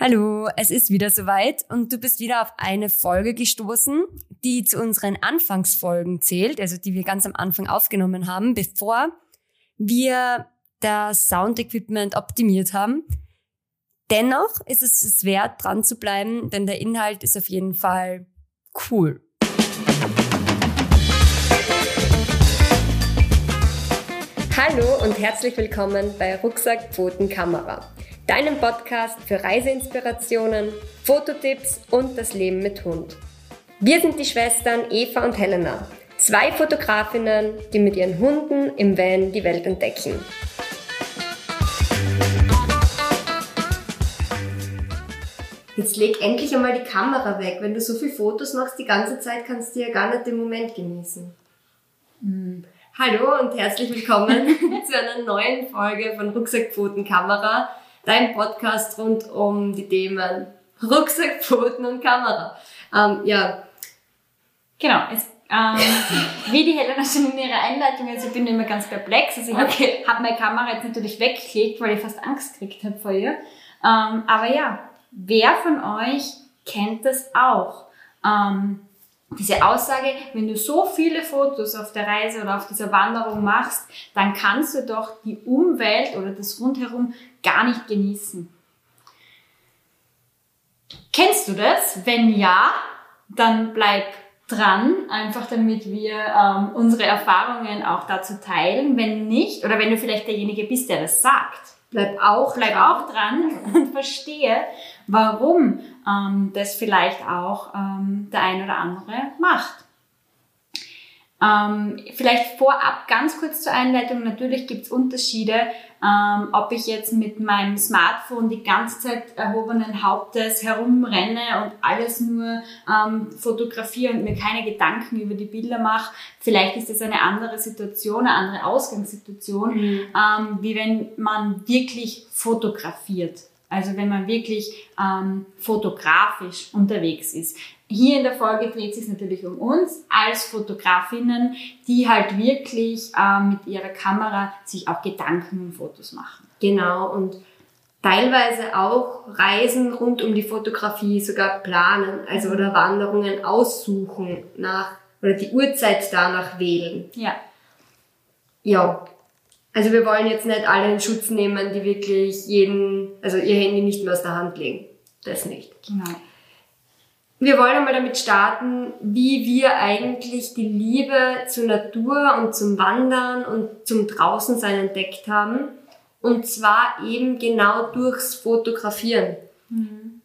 Hallo, es ist wieder soweit und du bist wieder auf eine Folge gestoßen, die zu unseren Anfangsfolgen zählt, also die wir ganz am Anfang aufgenommen haben, bevor wir das Soundequipment optimiert haben. Dennoch ist es es wert, dran zu bleiben, denn der Inhalt ist auf jeden Fall cool. Hallo und herzlich willkommen bei Rucksack Pfoten Kamera deinem Podcast für Reiseinspirationen, Fototipps und das Leben mit Hund. Wir sind die Schwestern Eva und Helena, zwei Fotografinnen, die mit ihren Hunden im Van die Welt entdecken. Jetzt leg endlich einmal die Kamera weg. Wenn du so viele Fotos machst die ganze Zeit, kannst du ja gar nicht den Moment genießen. Mhm. Hallo und herzlich willkommen zu einer neuen Folge von Rucksackpfoten Kamera dein Podcast rund um die Themen Rucksack, Pfoten und Kamera. Ähm, ja. Genau, es, ähm, wie die Helena schon in ihrer Einleitung, also ich bin immer ganz perplex. Also ich okay. habe hab meine Kamera jetzt natürlich weggeklickt, weil ich fast Angst gekriegt habe vor ihr. Ähm, aber ja, wer von euch kennt das auch? Ähm, diese Aussage, wenn du so viele Fotos auf der Reise oder auf dieser Wanderung machst, dann kannst du doch die Umwelt oder das Rundherum gar nicht genießen. Kennst du das? Wenn ja, dann bleib dran, einfach damit wir ähm, unsere Erfahrungen auch dazu teilen. Wenn nicht, oder wenn du vielleicht derjenige bist, der das sagt, bleib auch, bleib dran. auch dran und verstehe, warum ähm, das vielleicht auch ähm, der ein oder andere macht. Ähm, vielleicht vorab ganz kurz zur Einleitung. Natürlich gibt's Unterschiede, ähm, ob ich jetzt mit meinem Smartphone die ganze Zeit erhobenen Hauptes herumrenne und alles nur ähm, fotografiere und mir keine Gedanken über die Bilder mache. Vielleicht ist das eine andere Situation, eine andere Ausgangssituation, mhm. ähm, wie wenn man wirklich fotografiert. Also wenn man wirklich ähm, fotografisch unterwegs ist. Hier in der Folge dreht sich natürlich um uns als Fotografinnen, die halt wirklich ähm, mit ihrer Kamera sich auch Gedanken und Fotos machen. Genau und teilweise auch Reisen rund um die Fotografie sogar planen, also oder Wanderungen aussuchen nach oder die Uhrzeit danach wählen. Ja. Ja, also wir wollen jetzt nicht alle in Schutz nehmen, die wirklich jeden, also ihr Handy nicht mehr aus der Hand legen. Das nicht. Genau. Wir wollen einmal damit starten, wie wir eigentlich die Liebe zur Natur und zum Wandern und zum Draußensein entdeckt haben. Und zwar eben genau durchs Fotografieren. Mhm.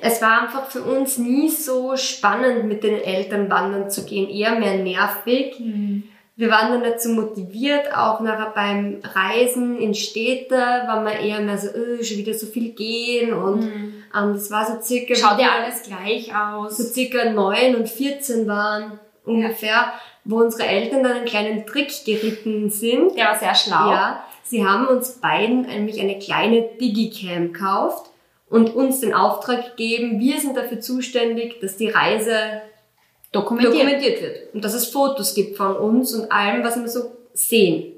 Es war einfach für uns nie so spannend, mit den Eltern wandern zu gehen, eher mehr nervig. Mhm wir waren dann dazu motiviert, auch nachher beim Reisen in Städte, war man eher mehr so, oh, schon wieder so viel gehen und mhm. Ähm, das war so circa... Schaut ja alles gleich aus. So circa neun und 14 waren ungefähr, ja. wo unsere Eltern dann einen kleinen Trick geritten sind. Der war sehr schlau. Ja, sie haben uns beiden nämlich eine kleine Digicam gekauft und uns den Auftrag gegeben, wir sind dafür zuständig, dass die Reise dokumentiert. dokumentiert wird. Und dass es Fotos gibt von uns und allem, was wir so sehen.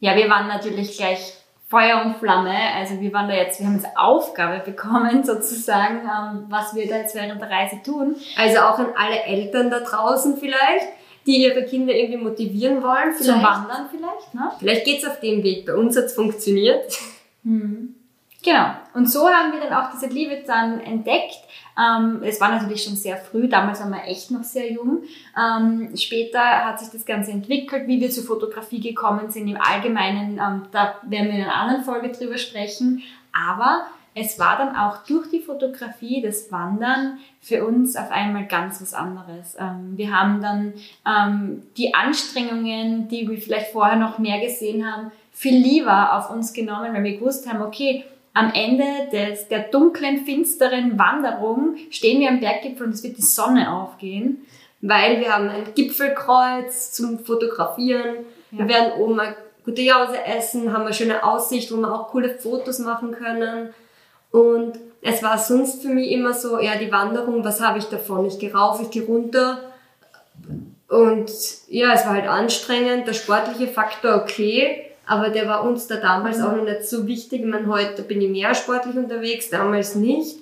Ja, wir waren natürlich gleich Feuer und Flamme. Also wir waren da jetzt, wir haben jetzt Aufgabe bekommen, sozusagen, ähm, was wir da jetzt während der Reise tun. Also auch an alle Eltern da draußen vielleicht, die ihre Kinder irgendwie motivieren wollen. Vielleicht. Zum Wandern vielleicht, ne? Vielleicht geht's auf dem Weg. Bei uns hat's funktioniert. Hm. Genau. Und so haben wir dann auch diese Liebe dann entdeckt. Ähm, es war natürlich schon sehr früh, damals waren wir echt noch sehr jung. Ähm, später hat sich das Ganze entwickelt, wie wir zur Fotografie gekommen sind im Allgemeinen. Ähm, da werden wir in einer anderen Folge drüber sprechen. Aber es war dann auch durch die Fotografie, das Wandern für uns auf einmal ganz was anderes. Ähm, wir haben dann ähm, die Anstrengungen, die wir vielleicht vorher noch mehr gesehen haben, viel lieber auf uns genommen, weil wir gewusst haben, okay, am Ende des, der dunklen, finsteren Wanderung stehen wir am Berggipfel und es wird die Sonne aufgehen. Weil wir haben ein Gipfelkreuz zum Fotografieren. Ja. Wir werden oben eine gute Jause essen, haben eine schöne Aussicht, wo wir auch coole Fotos machen können. Und es war sonst für mich immer so, ja, die Wanderung, was habe ich davon? Ich gehe rauf, ich gehe runter. Und ja, es war halt anstrengend, der sportliche Faktor okay, aber der war uns da damals auch noch nicht so wichtig. Ich meine, heute bin ich mehr sportlich unterwegs, damals nicht.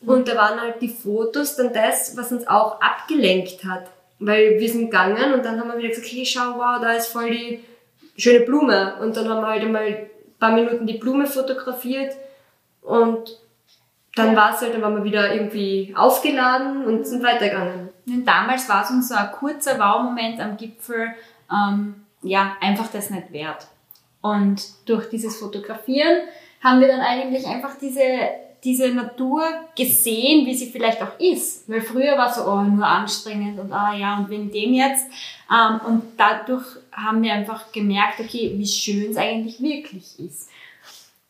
Und da waren halt die Fotos dann das, was uns auch abgelenkt hat. Weil wir sind gegangen und dann haben wir wieder gesagt, hey, schau, wow, da ist voll die schöne Blume. Und dann haben wir halt einmal ein paar Minuten die Blume fotografiert und dann war es halt, dann waren wir wieder irgendwie aufgeladen und sind weitergegangen. Und damals war es uns so ein kurzer Wow-Moment am Gipfel, ähm, ja, einfach das nicht wert. Und durch dieses Fotografieren haben wir dann eigentlich einfach diese, diese Natur gesehen, wie sie vielleicht auch ist. Weil früher war es so, oh, nur anstrengend und ah ja, und wegen dem jetzt. Ähm, und dadurch haben wir einfach gemerkt, okay, wie schön es eigentlich wirklich ist.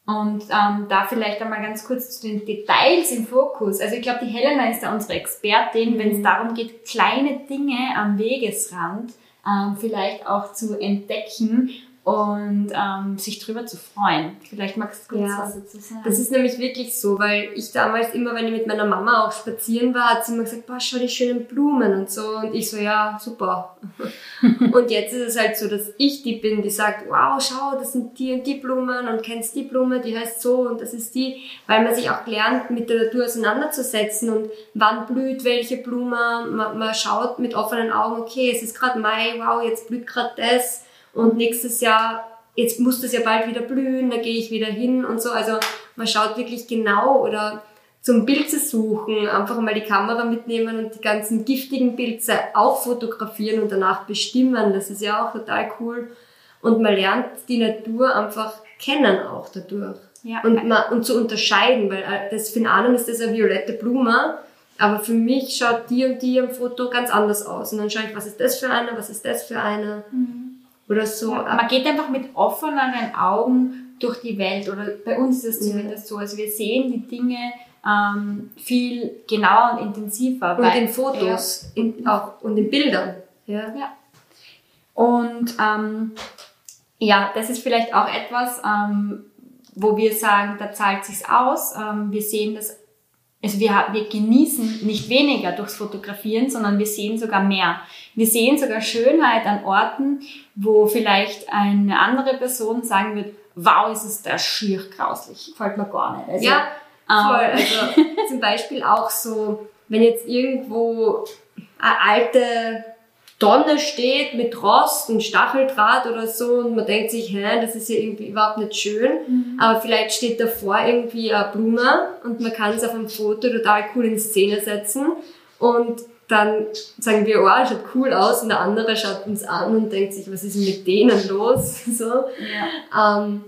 Und ähm, da vielleicht einmal ganz kurz zu den Details im Fokus. Also ich glaube, die Helena ist da unsere Expertin, mhm. wenn es darum geht, kleine Dinge am Wegesrand ähm, vielleicht auch zu entdecken und ähm, sich drüber zu freuen. Vielleicht magst du kurz ja, was dazu sagen. Das ist nämlich wirklich so, weil ich damals immer, wenn ich mit meiner Mama auch spazieren war, hat sie immer gesagt, boah, schau die schönen Blumen und so. Und ich so, ja, super. und jetzt ist es halt so, dass ich die bin, die sagt, wow, schau, das sind die und die Blumen und kennst die Blume, die heißt so und das ist die, weil man sich auch lernt, mit der Natur auseinanderzusetzen und wann blüht welche Blume. Man, man schaut mit offenen Augen, okay, es ist gerade Mai, wow, jetzt blüht gerade das und nächstes Jahr, jetzt muss das ja bald wieder blühen, da gehe ich wieder hin und so. Also man schaut wirklich genau oder zum Bild zu suchen, einfach mal die Kamera mitnehmen und die ganzen giftigen Pilze auch fotografieren und danach bestimmen. Das ist ja auch total cool. Und man lernt die Natur einfach kennen auch dadurch. Ja. Und, man, und zu unterscheiden, weil äh, das einen ist das eine violette Blume, aber für mich schaut die und die am Foto ganz anders aus. Und dann schaue ich, was ist das für eine, was ist das für eine. Mhm oder so. Ja, man geht einfach mit offenen Augen durch die Welt oder bei uns ist es zumindest so. Also wir sehen die Dinge ähm, viel genauer und intensiver. Und weil, in Fotos ja, in, auch, und in Bildern. Ja. ja. Und ähm, ja, das ist vielleicht auch etwas, ähm, wo wir sagen, da zahlt sich's aus. Ähm, wir sehen das also wir, wir genießen nicht weniger durchs Fotografieren, sondern wir sehen sogar mehr. Wir sehen sogar Schönheit an Orten, wo vielleicht eine andere Person sagen wird, wow, ist es da schier grauslich. Fällt mir gar nicht. Also, ja, voll. Ähm, also zum Beispiel auch so, wenn jetzt irgendwo eine alte Tonne steht mit Rost und Stacheldraht oder so und man denkt sich, hä, das ist ja irgendwie überhaupt nicht schön, mhm. aber vielleicht steht davor irgendwie eine Blume und man kann es auf einem Foto total cool in Szene setzen und dann sagen wir, oh, schaut cool aus und der andere schaut uns an und denkt sich, was ist mit denen los? so. Ja. Ähm,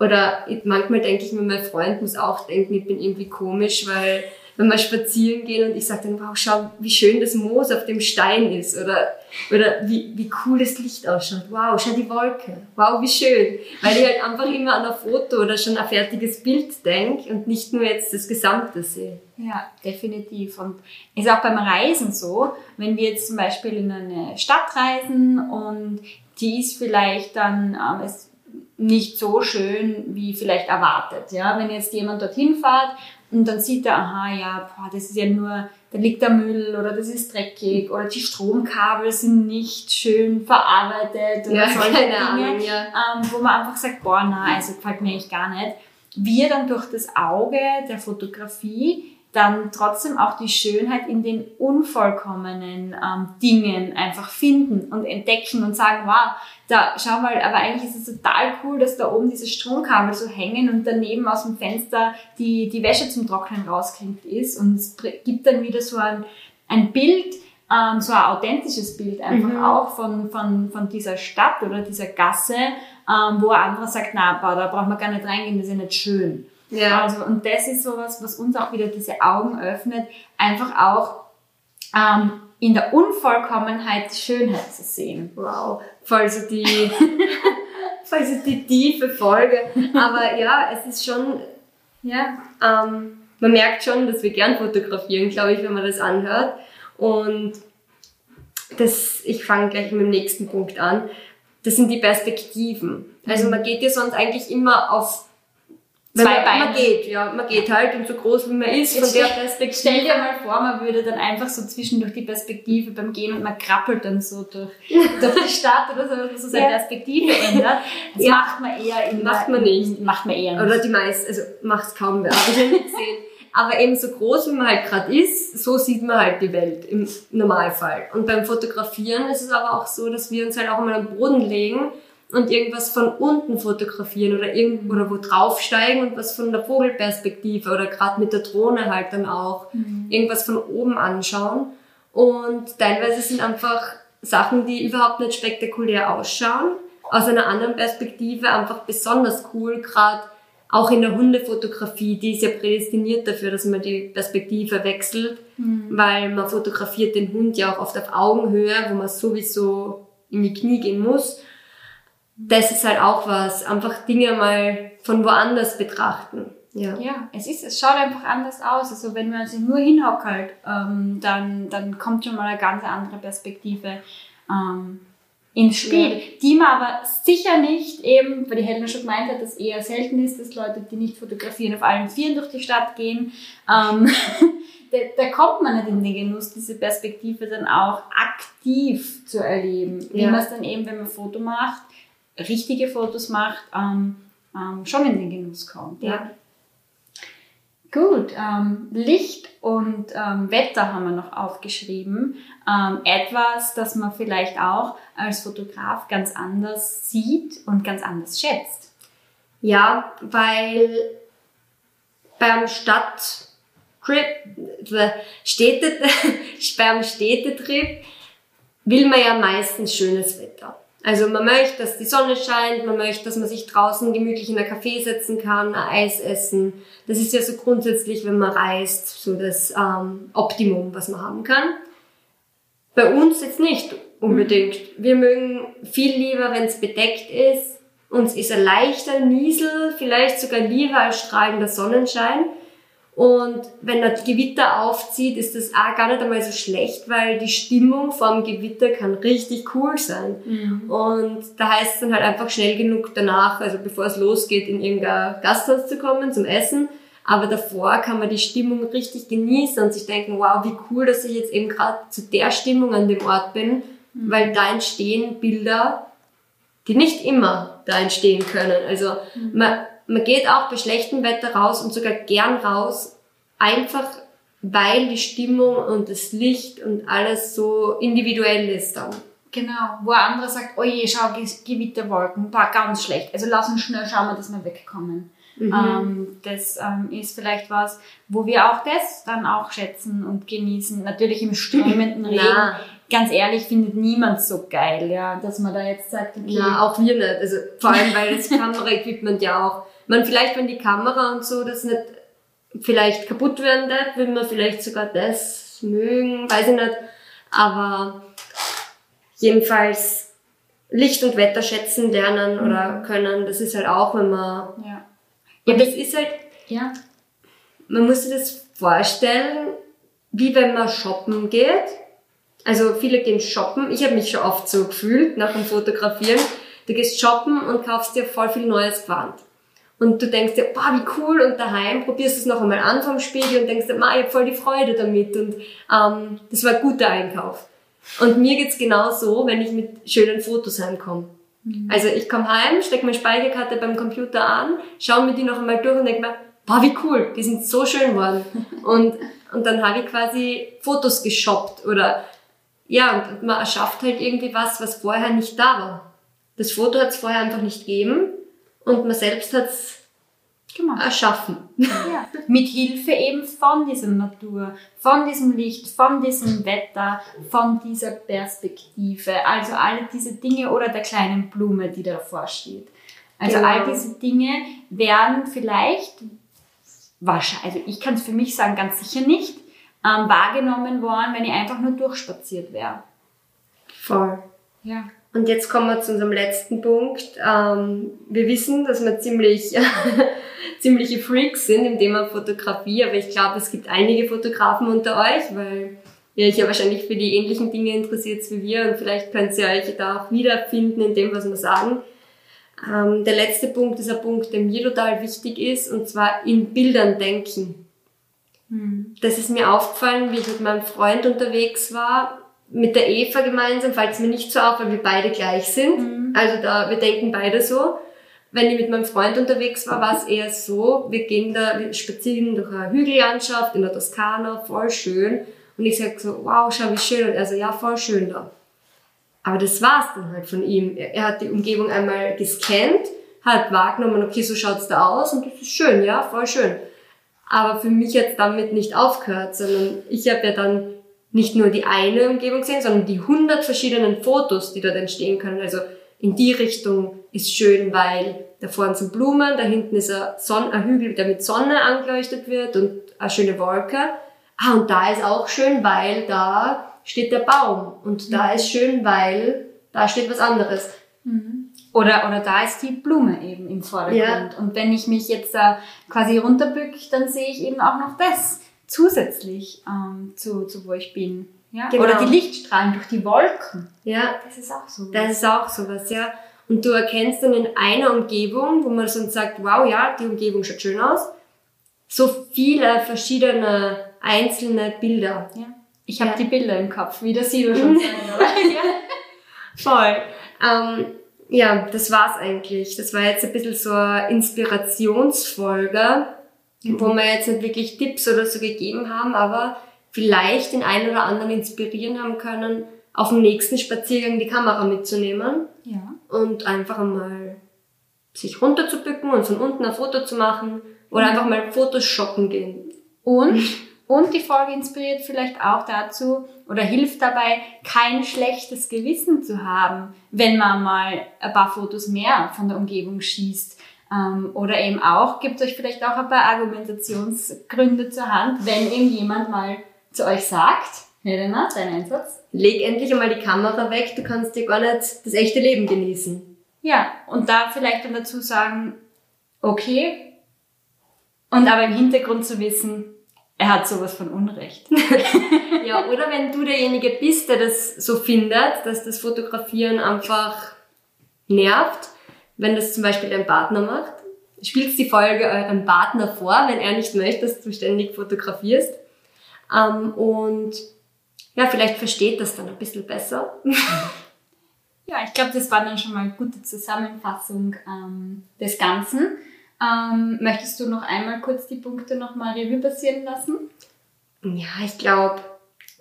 oder manchmal denke ich mir, mein Freund muss auch denken, ich bin irgendwie komisch, weil wenn wir spazieren gehen und ich sage dann, wow, schau, wie schön das Moos auf dem Stein ist oder, oder wie, wie cool das Licht ausschaut. Wow, schau die Wolke. Wow, wie schön. Weil ich halt einfach immer an ein Foto oder schon ein fertiges Bild denke und nicht nur jetzt das Gesamte sehe. Ja, definitiv. Und ist auch beim Reisen so, wenn wir jetzt zum Beispiel in eine Stadt reisen und die ist vielleicht dann ähm, ist nicht so schön wie vielleicht erwartet. Ja, wenn jetzt jemand dorthin fährt und dann sieht er, aha, ja, boah, das ist ja nur, da liegt der Müll oder das ist dreckig oder die Stromkabel sind nicht schön verarbeitet oder ja, solche Dinge, Ahnung, ja. ähm, wo man einfach sagt, boah, na, also gefällt mir eigentlich gar nicht. Wir dann durch das Auge der Fotografie dann trotzdem auch die Schönheit in den unvollkommenen ähm, Dingen einfach finden und entdecken und sagen, wow, da schau mal, aber eigentlich ist es total cool, dass da oben diese Stromkabel so hängen und daneben aus dem Fenster die, die Wäsche zum Trocknen rausklingt ist und es gibt dann wieder so ein, ein Bild, ähm, so ein authentisches Bild einfach mhm. auch von, von, von dieser Stadt oder dieser Gasse, ähm, wo ein anderer sagt, na, da braucht man gar nicht reingehen, das ist ja nicht schön. Ja. Also, und das ist sowas, was uns auch wieder diese Augen öffnet, einfach auch ähm, in der Unvollkommenheit die Schönheit zu sehen. Wow, voll so die, voll so die tiefe Folge. Aber ja, es ist schon, ja, ähm, man merkt schon, dass wir gern fotografieren, glaube ich, wenn man das anhört. Und das, ich fange gleich mit dem nächsten Punkt an. Das sind die Perspektiven. Also man geht ja sonst eigentlich immer auf Zwei Beine. Man geht, ja, man geht halt und so groß wie man ist Jetzt von der Perspektive. Stell dir mal vor, man würde dann einfach so zwischendurch die Perspektive beim Gehen und man krabbelt dann so durch, durch die Stadt oder so, dass so seine ja. Perspektive ändert. Das ja. macht man eher in Macht man nicht. Macht man eher nicht. Oder die meisten, also macht es kaum wer. Habe ich ja nicht gesehen. Aber eben so groß, wie man halt gerade ist, so sieht man halt die Welt im Normalfall. Und beim Fotografieren ist es aber auch so, dass wir uns halt auch mal am Boden legen und irgendwas von unten fotografieren oder irgendwo oder wo draufsteigen und was von der Vogelperspektive oder gerade mit der Drohne halt dann auch mhm. irgendwas von oben anschauen. Und teilweise sind einfach Sachen, die überhaupt nicht spektakulär ausschauen, aus einer anderen Perspektive einfach besonders cool, gerade auch in der Hundefotografie, die ist ja prädestiniert dafür, dass man die Perspektive wechselt, mhm. weil man fotografiert den Hund ja auch oft auf Augenhöhe, wo man sowieso in die Knie gehen muss das ist halt auch was, einfach Dinge mal von woanders betrachten. Ja. ja, es ist, es schaut einfach anders aus. Also wenn man sich nur hinhockelt, ähm, dann, dann kommt schon mal eine ganz andere Perspektive ähm, ins Spiel, ja. die man aber sicher nicht eben, weil die Helena schon gemeint hat, dass eher selten ist, dass Leute, die nicht fotografieren, auf allen Vieren durch die Stadt gehen. Ähm, da, da, kommt man nicht in den Genuss, diese Perspektive dann auch aktiv zu erleben. Wie man es dann eben, wenn man ein Foto macht, richtige Fotos macht, ähm, ähm, schon in den Genuss kommt. Ja. ja. Gut, ähm, Licht und ähm, Wetter haben wir noch aufgeschrieben. Ähm, etwas, das man vielleicht auch als Fotograf ganz anders sieht und ganz anders schätzt. Ja, weil beim Stadttrip, äh, Städte, beim Städtetrip will man ja meistens schönes Wetter. Also man möchte, dass die Sonne scheint, man möchte, dass man sich draußen gemütlich in ein Café setzen kann, ein Eis essen. Das ist ja so grundsätzlich, wenn man reist, so das ähm, Optimum, was man haben kann. Bei uns jetzt nicht unbedingt. Wir mögen viel lieber, wenn es bedeckt ist. Uns ist ein leichter Niesel vielleicht sogar lieber als strahlender Sonnenschein. Und wenn das Gewitter aufzieht, ist das auch gar nicht einmal so schlecht, weil die Stimmung vor dem Gewitter kann richtig cool sein. Mhm. Und da heißt es dann halt einfach schnell genug danach, also bevor es losgeht, in irgendein Gasthaus zu kommen zum Essen. Aber davor kann man die Stimmung richtig genießen und sich denken, wow, wie cool, dass ich jetzt eben gerade zu der Stimmung an dem Ort bin, mhm. weil da entstehen Bilder, die nicht immer da entstehen können. Also mhm. man, man geht auch bei schlechtem Wetter raus und sogar gern raus, einfach weil die Stimmung und das Licht und alles so individuell ist dann. Genau, wo ein anderer sagt, oh je, schau, Gewitterwolken, war ganz schlecht. Also lass uns schnell schauen, dass wir wegkommen. Mhm. Ähm, das ähm, ist vielleicht was, wo wir auch das dann auch schätzen und genießen. Natürlich im strömenden Regen. Na. Ganz ehrlich, findet niemand so geil, ja, dass man da jetzt sagt, okay. Ja, auch wir nicht. Also vor allem, weil das Kameraequipment ja auch man vielleicht, wenn die Kamera und so das nicht vielleicht kaputt werden wird, würde man vielleicht sogar das mögen, weiß ich nicht. Aber jedenfalls Licht und Wetter schätzen lernen mhm. oder können, das ist halt auch, wenn man. Ja. Ja, das ist halt. Ja. Man muss sich das vorstellen, wie wenn man shoppen geht. Also viele gehen shoppen. Ich habe mich schon oft so gefühlt nach dem Fotografieren. Du gehst shoppen und kaufst dir voll viel neues Gewand. Und du denkst dir, boah, wie cool, und daheim probierst du es noch einmal an vom Spiegel und denkst dir, ma, ich hab voll die Freude damit und ähm, das war ein guter Einkauf. Und mir geht's genau so, wenn ich mit schönen Fotos heimkomme. Mhm. Also ich komme heim, stecke meine Speicherkarte beim Computer an, schaue mir die noch einmal durch und denke mir, boah, wie cool, die sind so schön geworden. und, und dann habe ich quasi Fotos geshoppt oder ja, und man erschafft halt irgendwie was, was vorher nicht da war. Das Foto hat es vorher einfach nicht gegeben und man selbst hat es erschaffen. Ja. Mit Hilfe eben von dieser Natur, von diesem Licht, von diesem Wetter, von dieser Perspektive. Also alle diese Dinge oder der kleinen Blume, die davor steht. Also genau. all diese Dinge werden vielleicht, wahrscheinlich, also ich kann es für mich sagen, ganz sicher nicht, ähm, wahrgenommen worden, wenn ich einfach nur durchspaziert wäre. Voll. Ja. Und jetzt kommen wir zu unserem letzten Punkt. Ähm, wir wissen, dass wir ziemlich, ziemliche Freaks sind im Thema Fotografie, aber ich glaube, es gibt einige Fotografen unter euch, weil ihr euch ja wahrscheinlich für die ähnlichen Dinge interessiert wie wir und vielleicht könnt ihr euch da auch wiederfinden in dem, was wir sagen. Ähm, der letzte Punkt ist ein Punkt, der mir total wichtig ist, und zwar in Bildern denken. Hm. Das ist mir aufgefallen, wie ich mit meinem Freund unterwegs war, mit der Eva gemeinsam, fällt es mir nicht so auf, weil wir beide gleich sind. Mhm. Also da, wir denken beide so. Wenn ich mit meinem Freund unterwegs war, war es eher so, wir gehen da, wir spazieren durch eine Hügellandschaft in der Toskana, voll schön. Und ich sag so, wow, schau wie schön. Und er so, ja, voll schön da. Aber das war's dann halt von ihm. Er, er hat die Umgebung einmal gescannt, hat wahrgenommen, okay, so schaut's da aus und das ist schön, ja, voll schön. Aber für mich hat's damit nicht aufgehört, sondern ich habe ja dann nicht nur die eine Umgebung gesehen, sondern die hundert verschiedenen Fotos, die dort entstehen können. Also in die Richtung ist schön, weil da vorne sind Blumen, da hinten ist ein, Son ein Hügel, der mit Sonne angeleuchtet wird und eine schöne Wolke. Ah, und da ist auch schön, weil da steht der Baum. Und da mhm. ist schön, weil da steht was anderes. Mhm. Oder, oder da ist die Blume eben im Vordergrund. Ja. Und wenn ich mich jetzt da quasi runterbück, dann sehe ich eben auch noch das zusätzlich ähm, zu, zu wo ich bin. Ja? Genau. Oder die Lichtstrahlen durch die Wolken. Ja, das ist auch so. Das ist auch sowas, ja. Und du erkennst dann in einer Umgebung, wo man so sagt, wow, ja, die Umgebung schaut schön aus, so viele verschiedene einzelne Bilder. Ja. Ich habe ja. die Bilder im Kopf, wie das Silo schon sagen, ja. Voll. Ähm, ja, das war's eigentlich. Das war jetzt ein bisschen so eine Inspirationsfolge, mhm. wo wir jetzt nicht wirklich Tipps oder so gegeben haben, aber vielleicht den einen oder anderen inspirieren haben können, auf dem nächsten Spaziergang die Kamera mitzunehmen ja. und einfach mal sich runterzubücken und von unten ein Foto zu machen oder mhm. einfach mal Fotos shoppen gehen. Und, und die Folge inspiriert vielleicht auch dazu oder hilft dabei, kein schlechtes Gewissen zu haben, wenn man mal ein paar Fotos mehr von der Umgebung schießt. Ähm, oder eben auch, gibt euch vielleicht auch ein paar Argumentationsgründe zur Hand, wenn eben jemand mal zu euch sagt, Helena, dein Einsatz? Leg endlich einmal die Kamera weg, du kannst dir gar nicht das echte Leben genießen. Ja, und da vielleicht dann dazu sagen, okay, und aber im Hintergrund zu wissen, er hat sowas von Unrecht. ja, oder wenn du derjenige bist, der das so findet, dass das Fotografieren einfach nervt, wenn das zum Beispiel dein Partner macht, spielst die Folge eurem Partner vor, wenn er nicht möchte, dass du ständig fotografierst. Ähm, und ja, vielleicht versteht das dann ein bisschen besser. ja, ich glaube, das war dann schon mal eine gute Zusammenfassung ähm, des Ganzen. Ähm, möchtest du noch einmal kurz die Punkte nochmal Revue passieren lassen? Ja, ich glaube,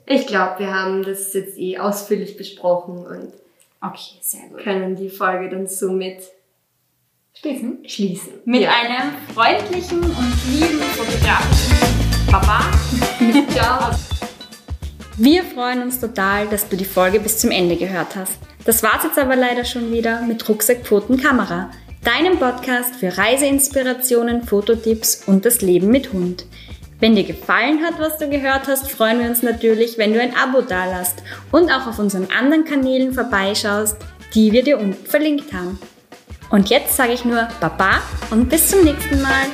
ich glaube, wir haben das jetzt eh ausführlich besprochen und okay, sehr gut. können die Folge dann somit schließen. Schließen. Mit ja. einem freundlichen und lieben fotografischen Baba. Ciao. Wir freuen uns total, dass du die Folge bis zum Ende gehört hast. Das war's jetzt aber leider schon wieder mit Rucksack, Pfoten, Kamera, deinem Podcast für Reiseinspirationen, Fototipps und das Leben mit Hund. Wenn dir gefallen hat, was du gehört hast, freuen wir uns natürlich, wenn du ein Abo dalasst und auch auf unseren anderen Kanälen vorbeischaust, die wir dir unten verlinkt haben. Und jetzt sage ich nur Baba und bis zum nächsten Mal.